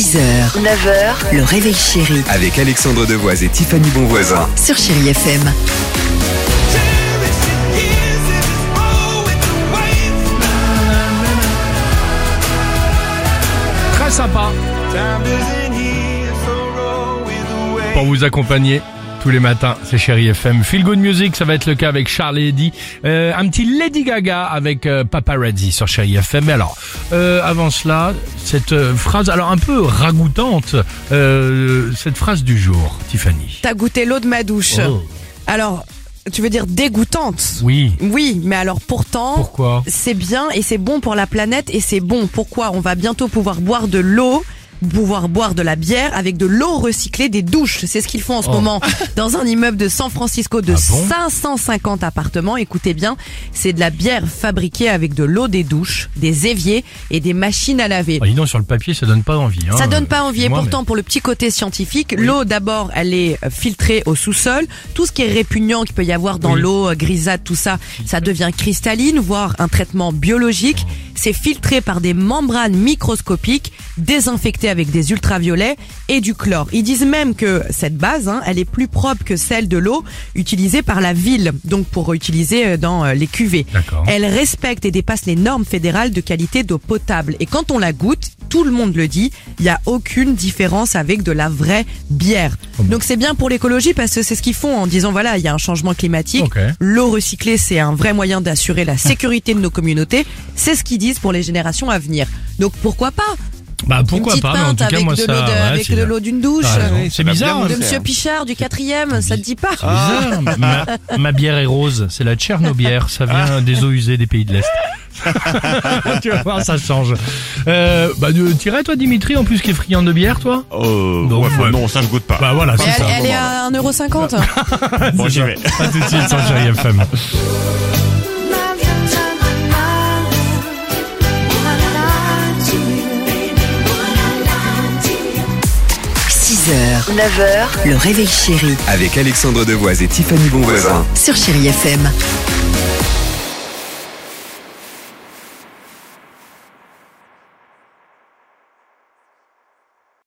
6h, 9h, le réveil chéri Avec Alexandre Devoise et Tiffany Bonvoisin. sur Chérie FM. Très sympa. Pour vous accompagner tous les matins, c'est Chéri FM. Feel Good Music, ça va être le cas avec Charles et Eddie. Euh, un petit Lady Gaga avec euh, Paparazzi sur Chéri FM. Mais alors, euh, avant cela, cette euh, phrase, alors un peu ragoûtante, euh, cette phrase du jour, Tiffany. T'as goûté l'eau de ma douche. Oh. Alors, tu veux dire dégoûtante? Oui. Oui, mais alors pourtant, Pourquoi? c'est bien et c'est bon pour la planète et c'est bon. Pourquoi? On va bientôt pouvoir boire de l'eau pouvoir boire de la bière avec de l'eau recyclée des douches. C'est ce qu'ils font en ce Oh. moment dans un immeuble de San Francisco de Ah bon 550 appartements. Écoutez bien, c'est de la bière fabriquée avec de l'eau des douches, des éviers et des machines à laver. Ah, dis donc, sur le papier, ça donne pas envie. Hein. Ça donne pas envie. Et pourtant, pour le petit côté scientifique, l'eau d'abord, elle est euh, filtrée au sous-sol. Tout ce qui est répugnant qu'il peut y avoir dans Oui. l'eau, euh, grisâtre, tout ça, ça devient cristalline, voire un traitement biologique. C'est filtré par des membranes microscopiques, désinfecté avec des ultraviolets et du chlore. Ils disent même que cette base, hein, elle est plus propre que celle de l'eau utilisée par la ville, donc pour utiliser euh, dans euh, les cuvées. Elle respecte et dépasse les normes fédérales de qualité d'eau potable. Et quand on la goûte, tout le monde le dit, il n'y a aucune différence avec de la vraie bière. Donc c'est bien pour l'écologie parce que c'est ce qu'ils font en disant voilà, il y a un changement climatique. L'eau recyclée, c'est un vrai moyen d'assurer la sécurité de nos communautés. C'est ce qu'ils disent pour les générations à venir. Donc pourquoi pas? Bah Une pourquoi petite pas, mais en pinte tout cas, avec moi de ça. l'eau de, ouais, avec de l'eau d'une douche. C'est bizarre. De moi. Monsieur Pichard du quatrième, ça te dit pas? Bizarre. ma, ma bière est rose, c'est la Tchernobière, ça vient des eaux usées des pays de l'Est. tu vas voir, ça change. Euh, bah, tu tirais toi, Dimitri, en plus qui est friand de bière, toi Euh, Non, ouais, ouais. bah non, ça je goûte pas. Bah voilà, c'est ça. elle est à 1,50€. bon, j'y vais. À tout de suite sur Chéri FM. 6h, 9h, le réveil chéri Avec Alexandre Devoise et Tiffany Bonvoisin. sur Chérie FM.